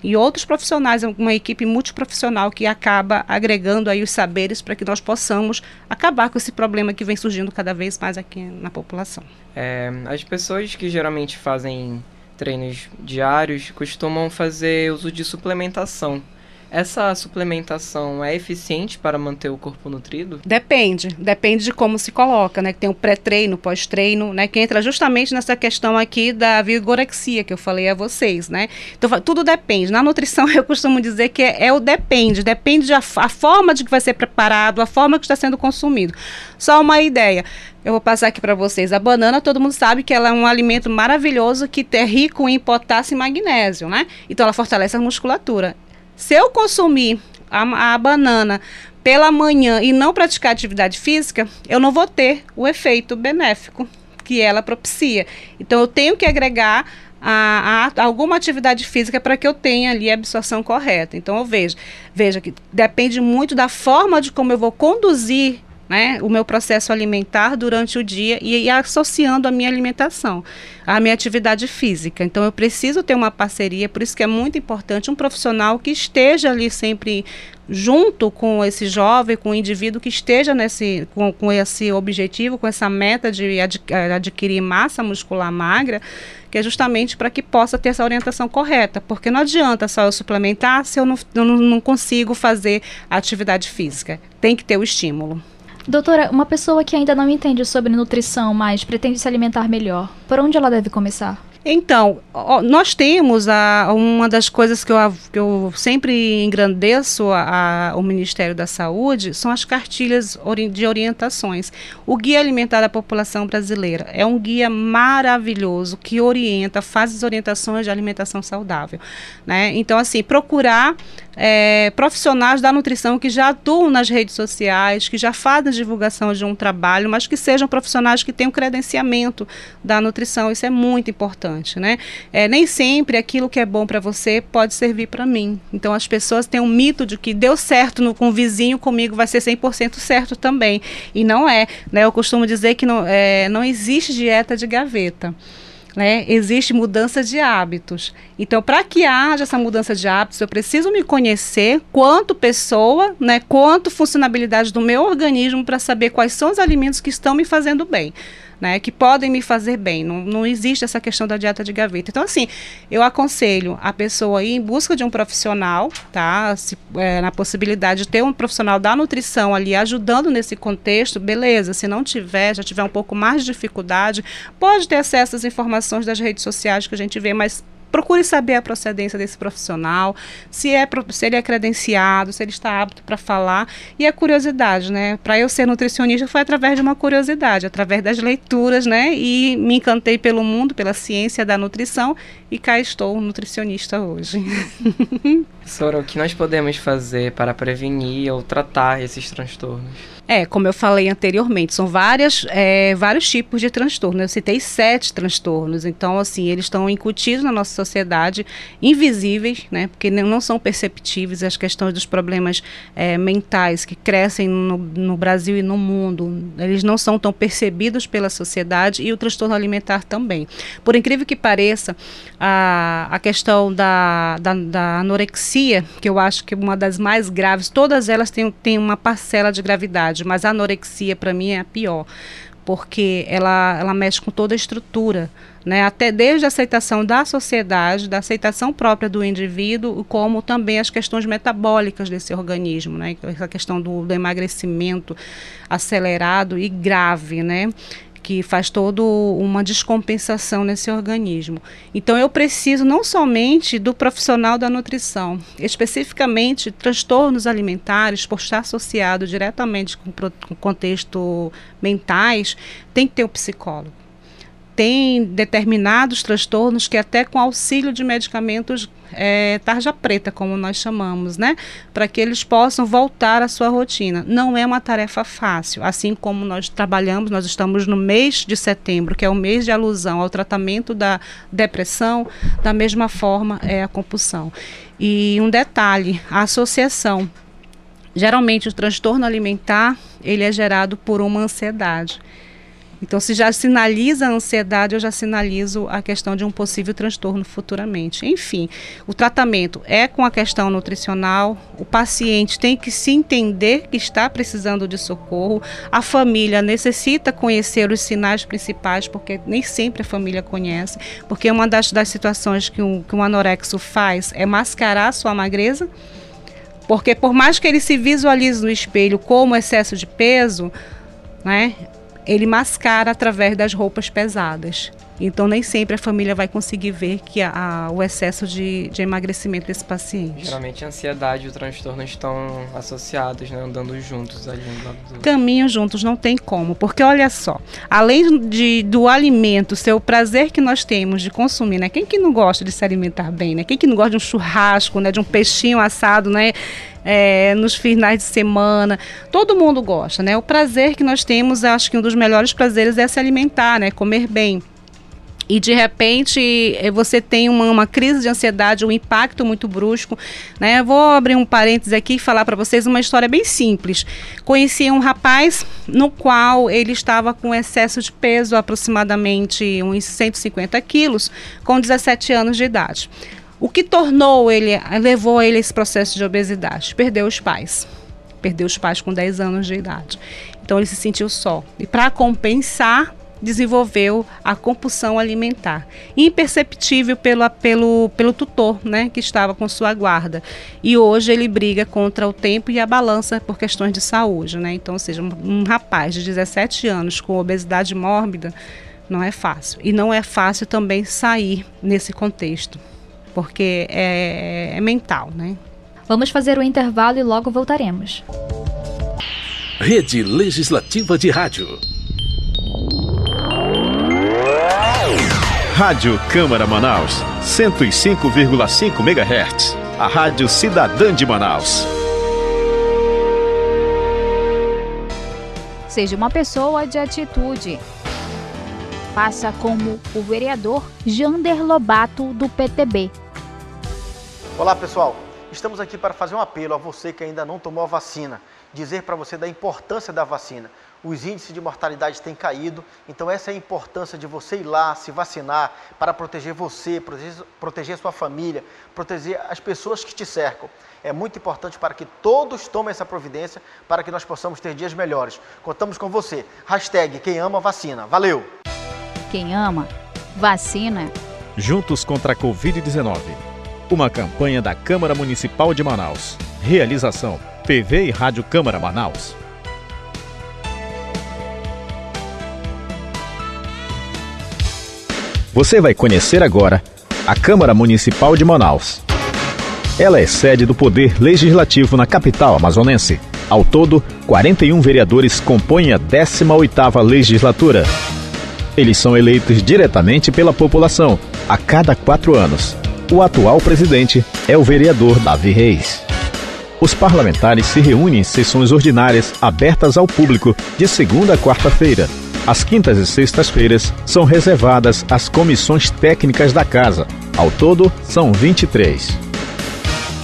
S16: E outros profissionais, uma equipe multiprofissional que acaba agregando aí os saberes para que nós possamos acabar com esse problema que vem surgindo cada vez mais aqui na população.
S6: É, as pessoas que geralmente fazem treinos diários costumam fazer uso de suplementação essa suplementação é eficiente para manter o corpo nutrido?
S16: Depende, depende de como se coloca, né? Tem o pré-treino, pós-treino, né? Que entra justamente nessa questão aqui da vigorexia que eu falei a vocês, né? Então tudo depende. Na nutrição eu costumo dizer que é, é o depende, depende da a forma de que vai ser preparado, a forma que está sendo consumido. Só uma ideia. Eu vou passar aqui para vocês. A banana, todo mundo sabe que ela é um alimento maravilhoso que é rico em potássio e magnésio, né? Então ela fortalece a musculatura. Se eu consumir a, a banana pela manhã e não praticar atividade física, eu não vou ter o efeito benéfico que ela propicia. Então, eu tenho que agregar a, a, alguma atividade física para que eu tenha ali a absorção correta. Então, eu vejo, veja que depende muito da forma de como eu vou conduzir né, o meu processo alimentar durante o dia e, e, associando a minha alimentação, a minha atividade física. Então eu preciso ter uma parceria, por isso que é muito importante um profissional que esteja ali sempre junto com esse jovem, com o indivíduo que esteja nesse, com, com esse objetivo, com essa meta de ad, adquirir massa muscular magra, que é justamente para que possa ter essa orientação correta, porque não adianta só eu suplementar se eu não, eu não, consigo fazer atividade física. Tem que ter o estímulo.
S7: Doutora, uma pessoa que ainda não entende sobre nutrição, mas pretende se alimentar melhor, por onde ela deve começar?
S16: Então, nós temos a, uma das coisas que eu, que eu sempre engrandeço a, a, o Ministério da Saúde são as cartilhas de orientações. O Guia Alimentar da População Brasileira é um guia maravilhoso que orienta, faz as orientações de alimentação saudável. Né? Então, assim, procurar é, profissionais da nutrição que já atuam nas redes sociais, que já fazem divulgação de um trabalho, mas que sejam profissionais que tenham credenciamento da nutrição. Isso é muito importante né? É, nem sempre aquilo que é bom para você pode servir para mim. Então as pessoas têm um mito de que deu certo no, com o vizinho, comigo vai ser 100% certo também. E não é. Né? Eu costumo dizer que não, é, não existe dieta de gaveta. Né? Existe mudança de hábitos. Então, para que haja essa mudança de hábitos, eu preciso me conhecer quanto pessoa, né, quanto funcionalidade do meu organismo para saber quais são os alimentos que estão me fazendo bem. Né, que podem me fazer bem. Não, não existe essa questão da dieta de gaveta. Então, assim, eu aconselho a pessoa ir em busca de um profissional, tá? Se, é, na possibilidade de ter um profissional da nutrição ali ajudando nesse contexto, beleza. Se não tiver, já tiver um pouco mais de dificuldade, pode ter acesso às informações das redes sociais que a gente vê, mas procure saber a procedência desse profissional, se, é, se ele é credenciado, se ele está apto para falar. E a curiosidade, né? Para eu ser nutricionista foi através de uma curiosidade, através das leituras, né? E me encantei pelo mundo, pela ciência da nutrição e cá estou nutricionista hoje.
S6: Sora, o que nós podemos fazer para prevenir ou tratar esses transtornos?
S16: É, como eu falei anteriormente, são várias, é, vários tipos de transtorno. Eu citei sete transtornos. Então, assim, eles estão incutidos na nossa sociedade, invisíveis, né? Porque não são perceptíveis as questões dos problemas é, mentais que crescem no, no Brasil e no mundo. Eles não são tão percebidos pela sociedade e o transtorno alimentar também. Por incrível que pareça, a, a questão da, da, da anorexia, que eu acho que é uma das mais graves, todas elas têm, têm uma parcela de gravidade mas a anorexia para mim é a pior, porque ela, ela mexe com toda a estrutura, né? até desde a aceitação da sociedade, da aceitação própria do indivíduo, como também as questões metabólicas desse organismo, né? essa questão do, do emagrecimento acelerado e grave, né? Que faz toda uma descompensação nesse organismo. Então eu preciso não somente do profissional da nutrição, especificamente transtornos alimentares, por estar associado diretamente com, com contexto mentais, tem que ter o um psicólogo tem determinados transtornos que até com auxílio de medicamentos é, tarja preta, como nós chamamos, né? Para que eles possam voltar à sua rotina. Não é uma tarefa fácil. Assim como nós trabalhamos, nós estamos no mês de setembro, que é o mês de alusão ao tratamento da depressão, da mesma forma é a compulsão. E um detalhe, a associação. Geralmente o transtorno alimentar, ele é gerado por uma ansiedade. Então, se já sinaliza a ansiedade, eu já sinalizo a questão de um possível transtorno futuramente. Enfim, o tratamento é com a questão nutricional, o paciente tem que se entender que está precisando de socorro, a família necessita conhecer os sinais principais, porque nem sempre a família conhece, porque uma das, das situações que um, que um anorexo faz é mascarar sua magreza, porque por mais que ele se visualize no espelho como excesso de peso, né, ele mascara através das roupas pesadas. Então, nem sempre a família vai conseguir ver que a, o excesso de, de, emagrecimento desse paciente.
S6: Geralmente, a ansiedade e o transtorno estão associados, né, andando juntos ali no lado do...
S16: Caminham juntos, não tem como. Porque, olha só, além de, do alimento ser o prazer que nós temos de consumir, né? Quem que não gosta de se alimentar bem, né? Quem que não gosta de um churrasco, né? De um peixinho assado, né? é, nos finais de semana. Todo mundo gosta, né? O prazer que nós temos, acho que um dos melhores prazeres é se alimentar, né? Comer bem e de repente eh, você tem uma, uma, crise de ansiedade, um impacto muito brusco, né? Eu vou abrir um parênteses aqui e falar para vocês uma história bem simples. Conheci um rapaz no qual ele estava com excesso de peso, aproximadamente uns 150 quilos, com 17 anos de idade. O que tornou ele, levou ele a esse processo de obesidade? Perdeu os pais. Perdeu os pais com 10 anos de idade. Então ele se sentiu só. E para compensar, desenvolveu a compulsão alimentar, imperceptível pelo, pelo, pelo tutor, né, que estava com sua guarda. E hoje ele briga contra o tempo e a balança por questões de saúde, né? Então, ou seja, um, um rapaz de 17 anos com obesidade mórbida não é fácil. E não é fácil também sair nesse contexto porque é, é mental, né?
S7: Vamos fazer o intervalo e logo voltaremos.
S1: Rede Legislativa de Rádio.
S13: Rádio Câmara Manaus, 105,5 MHz. A Rádio Cidadã de Manaus.
S11: Seja uma pessoa de atitude. Faça como o vereador Jander Lobato, do PTB.
S14: Olá pessoal, estamos aqui para fazer um apelo a você que ainda não tomou a vacina, dizer para você da importância da vacina. Os índices de mortalidade têm caído. Então, essa é a importância de você ir lá se vacinar para proteger você, proteger, proteger sua família, proteger as pessoas que te cercam. É muito importante para que todos tomem essa providência para que nós possamos ter dias melhores. Contamos com você. Hashtag quem ama vacina. Valeu!
S11: Quem ama, vacina.
S13: Juntos contra a Covid-19. Uma campanha da Câmara Municipal de Manaus. Realização: PV e Rádio Câmara Manaus. Você vai conhecer agora a Câmara Municipal de Manaus. Ela é sede do Poder Legislativo na capital amazonense. Ao todo, 41 vereadores compõem a 18ª legislatura. Eles são eleitos diretamente pela população, a cada quatro anos. O atual presidente é o vereador Davi Reis. Os parlamentares se reúnem em sessões ordinárias abertas ao público de segunda a quarta-feira. As quintas e sextas-feiras são reservadas às comissões técnicas da casa. Ao todo, são 23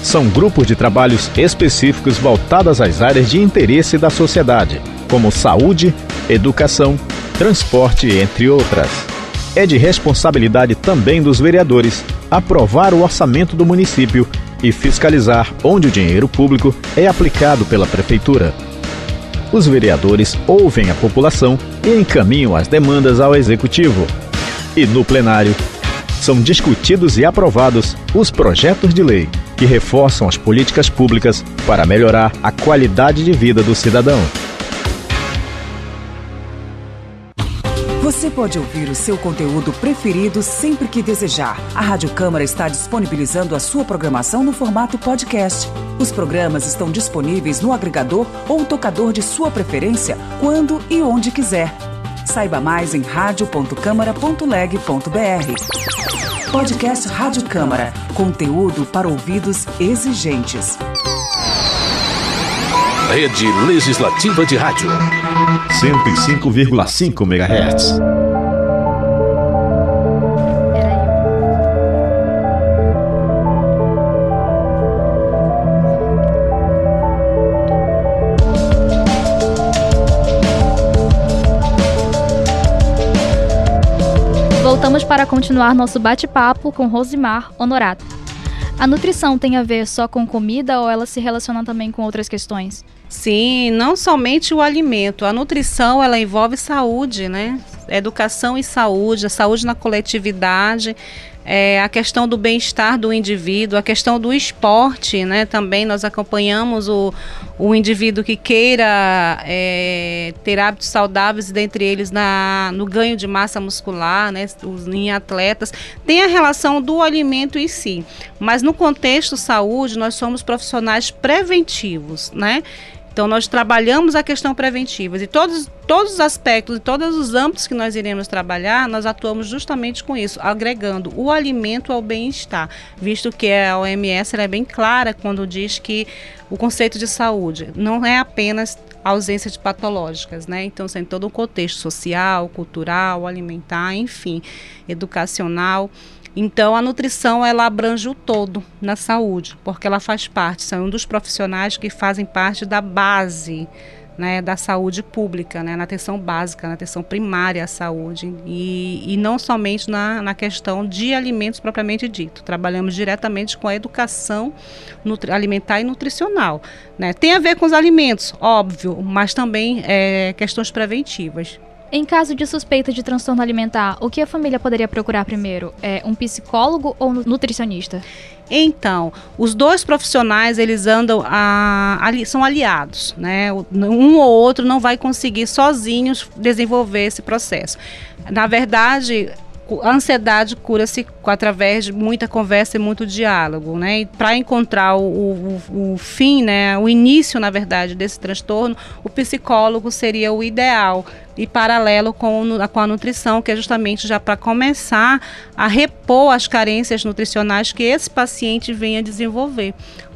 S13: são grupos de trabalhos específicos voltados às áreas de interesse da sociedade, como saúde, educação, transporte, entre outras. É de responsabilidade também dos vereadores aprovar o orçamento do município e fiscalizar onde o dinheiro público é aplicado pela prefeitura. Os vereadores ouvem a população e encaminham as demandas ao executivo. E no plenário, são discutidos e aprovados os projetos de lei que reforçam as políticas públicas para melhorar a qualidade de vida do cidadão.
S10: Você pode ouvir o seu conteúdo preferido sempre que desejar. A Rádio Câmara está disponibilizando a sua programação no formato podcast. Os programas estão disponíveis no agregador ou tocador de sua preferência, quando e onde quiser. Saiba mais em radio.câmara.leg.br. Podcast Rádio Câmara. Conteúdo para ouvidos exigentes.
S1: Rede Legislativa de Rádio.
S13: 105,5 MHz.
S7: Voltamos para continuar nosso bate-papo com Rosimar Honorato. A nutrição tem a ver só com comida ou ela se relaciona também com outras questões?
S16: Sim, não somente o alimento. A nutrição ela envolve saúde, né? Educação e saúde, a saúde na coletividade, é, a questão do bem-estar do indivíduo, a questão do esporte, né? Também nós acompanhamos o, o indivíduo que queira é, ter hábitos saudáveis, dentre eles na, no ganho de massa muscular, né? Os, em atletas. Tem a relação do alimento em si, mas no contexto saúde, nós somos profissionais preventivos, né? Então, nós trabalhamos a questão preventiva e todos, todos os aspectos e todos os âmbitos que nós iremos trabalhar, nós atuamos justamente com isso, agregando o alimento ao bem-estar, visto que a OMS é bem clara quando diz que o conceito de saúde não é apenas ausência de patológicas, né? Então, tem todo um contexto social, cultural, alimentar, enfim, educacional. Então, a nutrição ela abrange o todo na saúde, porque ela faz parte, são um dos profissionais que fazem parte da base né, da saúde pública, né, na atenção básica, na atenção primária à saúde e, e não somente na, na questão de alimentos propriamente dito. Trabalhamos diretamente com a educação alimentar e nutricional. Né. Tem a ver com os alimentos, óbvio, mas também é, questões preventivas.
S7: Em caso de suspeita de transtorno alimentar, o que a família poderia procurar primeiro? É um psicólogo ou nutricionista?
S16: Então, os dois profissionais eles andam a, ali, são aliados, né? Um ou outro não vai conseguir sozinhos desenvolver esse processo. Na verdade, a ansiedade cura-se através de muita conversa e muito diálogo, né? E para encontrar o, o, o, fim, né, o início, na verdade, desse transtorno, o psicólogo seria o ideal e paralelo com, com a nutrição, que é justamente já para começar a repor as carências nutricionais que esse paciente venha desenvolver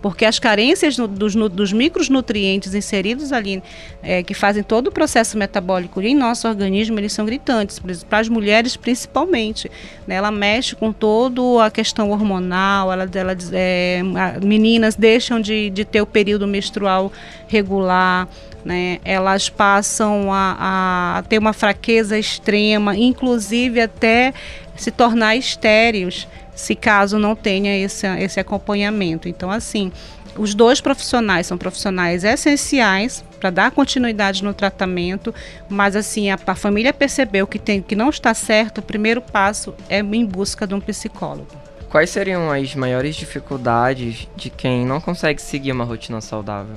S16: porque as carências dos, dos micronutrientes inseridos ali, é, que fazem todo o processo metabólico em nosso organismo, eles são gritantes, para as mulheres principalmente. Né? Ela mexe com toda a questão hormonal, ela, ela é, meninas deixam de, de ter o período menstrual regular, né? Elas passam a, a, ter uma fraqueza extrema, inclusive até se tornar estéreis, se caso não tenha esse, esse acompanhamento. Então, assim, os dois profissionais são profissionais essenciais para dar continuidade no tratamento, mas assim a, a, família percebeu que tem que não está certo. O primeiro passo é em busca de um psicólogo.
S6: Quais seriam as maiores dificuldades de quem não consegue seguir uma rotina saudável?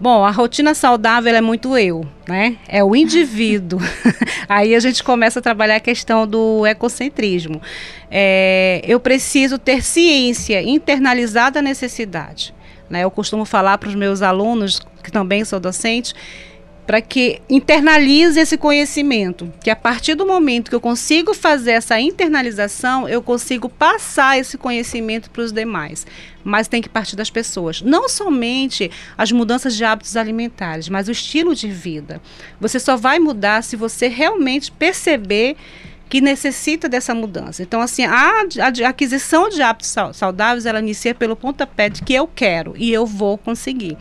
S16: Bom, a rotina saudável é muito eu, né? É o indivíduo. Aí a gente começa a trabalhar a questão do ecocentrismo. É, eu preciso ter ciência, internalizar a necessidade. Né? Eu costumo falar para os meus alunos, que também sou docente, para que internalize esse conhecimento, que a partir do momento que eu consigo fazer essa internalização, eu consigo passar esse conhecimento para os demais. Mas tem que partir das pessoas, não somente as mudanças de hábitos alimentares, mas o estilo de vida. Você só vai mudar se você realmente perceber que necessita dessa mudança. Então, assim, a, a, aquisição de hábitos saudáveis, ela inicia pelo pontapé de que eu quero e eu vou conseguir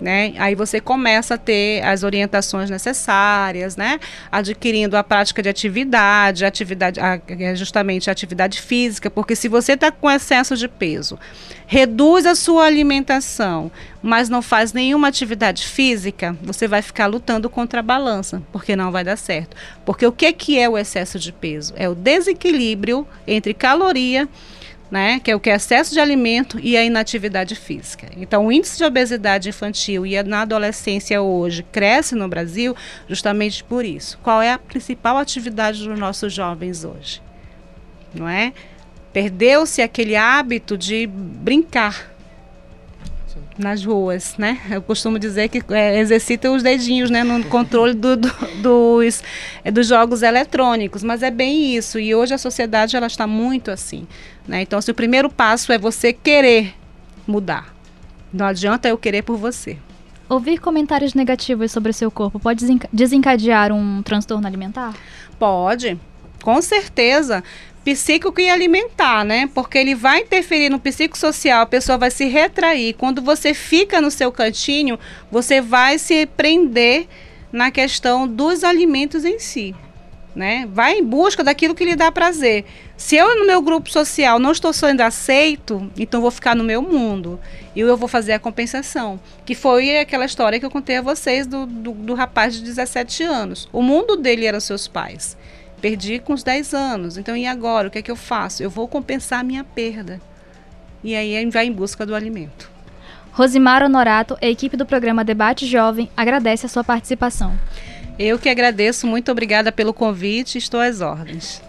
S16: né? Aí você começa a ter as orientações necessárias, né? Adquirindo a prática de atividade, atividade, é justamente a atividade física, porque se você está com excesso de peso, reduz a sua alimentação, mas não faz nenhuma atividade física, você vai ficar lutando contra a balança, porque não vai dar certo. Porque o que, que é o excesso de peso? É o desequilíbrio entre caloria né, que é o que é excesso de alimento e a inatividade física. Então, o índice de obesidade infantil e na adolescência hoje cresce no Brasil justamente por isso. Qual é a principal atividade dos nossos jovens hoje? Não é? Perdeu-se aquele hábito de brincar nas ruas, né? Eu costumo dizer que é, exercita os dedinhos, né, no controle do, do, dos, é, dos jogos eletrônicos, mas é bem isso. E hoje a sociedade ela está muito assim, né? Então, se o primeiro passo é você querer mudar, não adianta eu querer por você.
S7: Ouvir comentários negativos sobre o seu corpo pode desencadear um transtorno alimentar?
S16: Pode, com certeza psíquico e alimentar, né? Porque ele vai interferir no psicossocial, a pessoa vai se retrair. Quando você fica no seu cantinho, você vai se prender na questão dos alimentos em si. Né? Vai em busca daquilo que lhe dá prazer. Se eu no meu grupo social não estou sendo aceito, então vou ficar no meu mundo e eu vou fazer a compensação, que foi aquela história que eu contei a vocês do, do, do rapaz de 17 anos. O mundo dele eram seus pais. Perdi com os 10 anos. Então, e agora? O que é que eu faço? Eu vou compensar a minha perda. E aí vai em busca do alimento.
S7: Rosimar Honorato, a equipe do programa Debate Jovem, agradece a sua participação.
S16: Eu que agradeço, muito obrigada pelo convite, estou às ordens.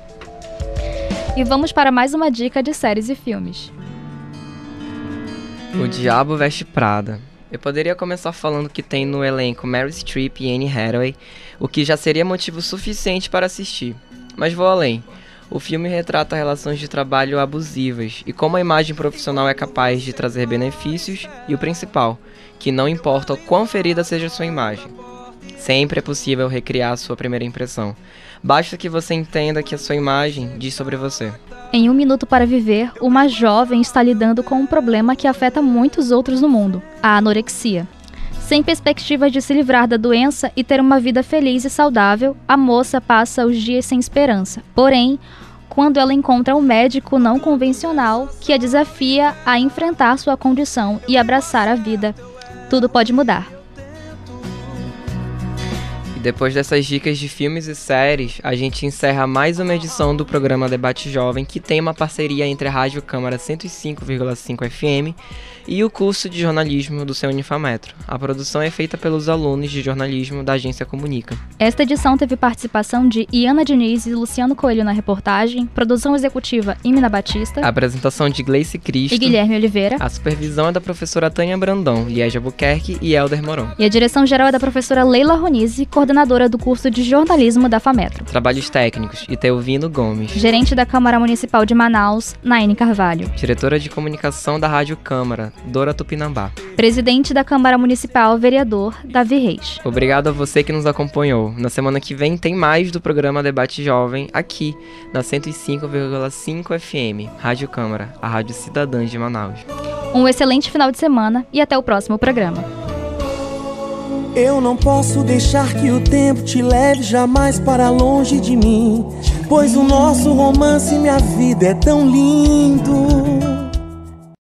S7: E vamos para mais uma dica de séries e filmes.
S6: O Diabo Veste Prada. Eu poderia começar falando que tem no elenco Mary Streep e Anne Hathaway, o que já seria motivo suficiente para assistir. Mas vou além. O filme retrata relações de trabalho abusivas e como a imagem profissional é capaz de trazer benefícios e o principal, que não importa o quão ferida seja sua imagem. Sempre é possível recriar sua primeira impressão. Basta que você entenda que a sua imagem diz sobre você.
S7: Em Um Minuto para Viver, uma jovem está lidando com um problema que afeta muitos outros no mundo: a anorexia. Sem perspectiva de se livrar da doença e ter uma vida feliz e saudável, a moça passa os dias sem esperança. Porém, quando ela encontra um médico não convencional que a desafia a enfrentar sua condição e abraçar a vida, tudo pode mudar.
S6: E depois dessas dicas de filmes e séries, a gente encerra mais uma edição do programa Debate Jovem, que tem uma parceria entre a Rádio Câmara 105,5 FM e o curso de jornalismo do seu Unifametro. A produção é feita pelos alunos de jornalismo da agência Comunica.
S7: Esta edição teve participação de Iana Diniz e Luciano Coelho na reportagem, produção executiva Imina Batista,
S6: a apresentação de Gleice Cristo
S7: e Guilherme Oliveira,
S6: a supervisão é da professora Tânia Brandão, Liege Buquerque e Helder Moron.
S7: E a direção geral é da professora Leila Ronizzi, coordenadora do curso de jornalismo da FAMetro.
S6: Trabalhos técnicos, Iteuvino Gomes.
S7: Gerente da Câmara Municipal de Manaus, Naine Carvalho.
S6: Diretora de comunicação da Rádio Câmara, Dora Tupinambá.
S7: Presidente da Câmara Municipal, vereador Davi Reis.
S6: Obrigado a você que nos acompanhou. Na semana que vem tem mais do programa Debate Jovem aqui na 105,5 FM, Rádio Câmara, a Rádio Cidadã de Manaus.
S7: Um excelente final de semana e até o próximo programa.
S17: Eu não posso deixar que o tempo te leve jamais para longe de mim, pois o nosso romance minha vida é tão lindo.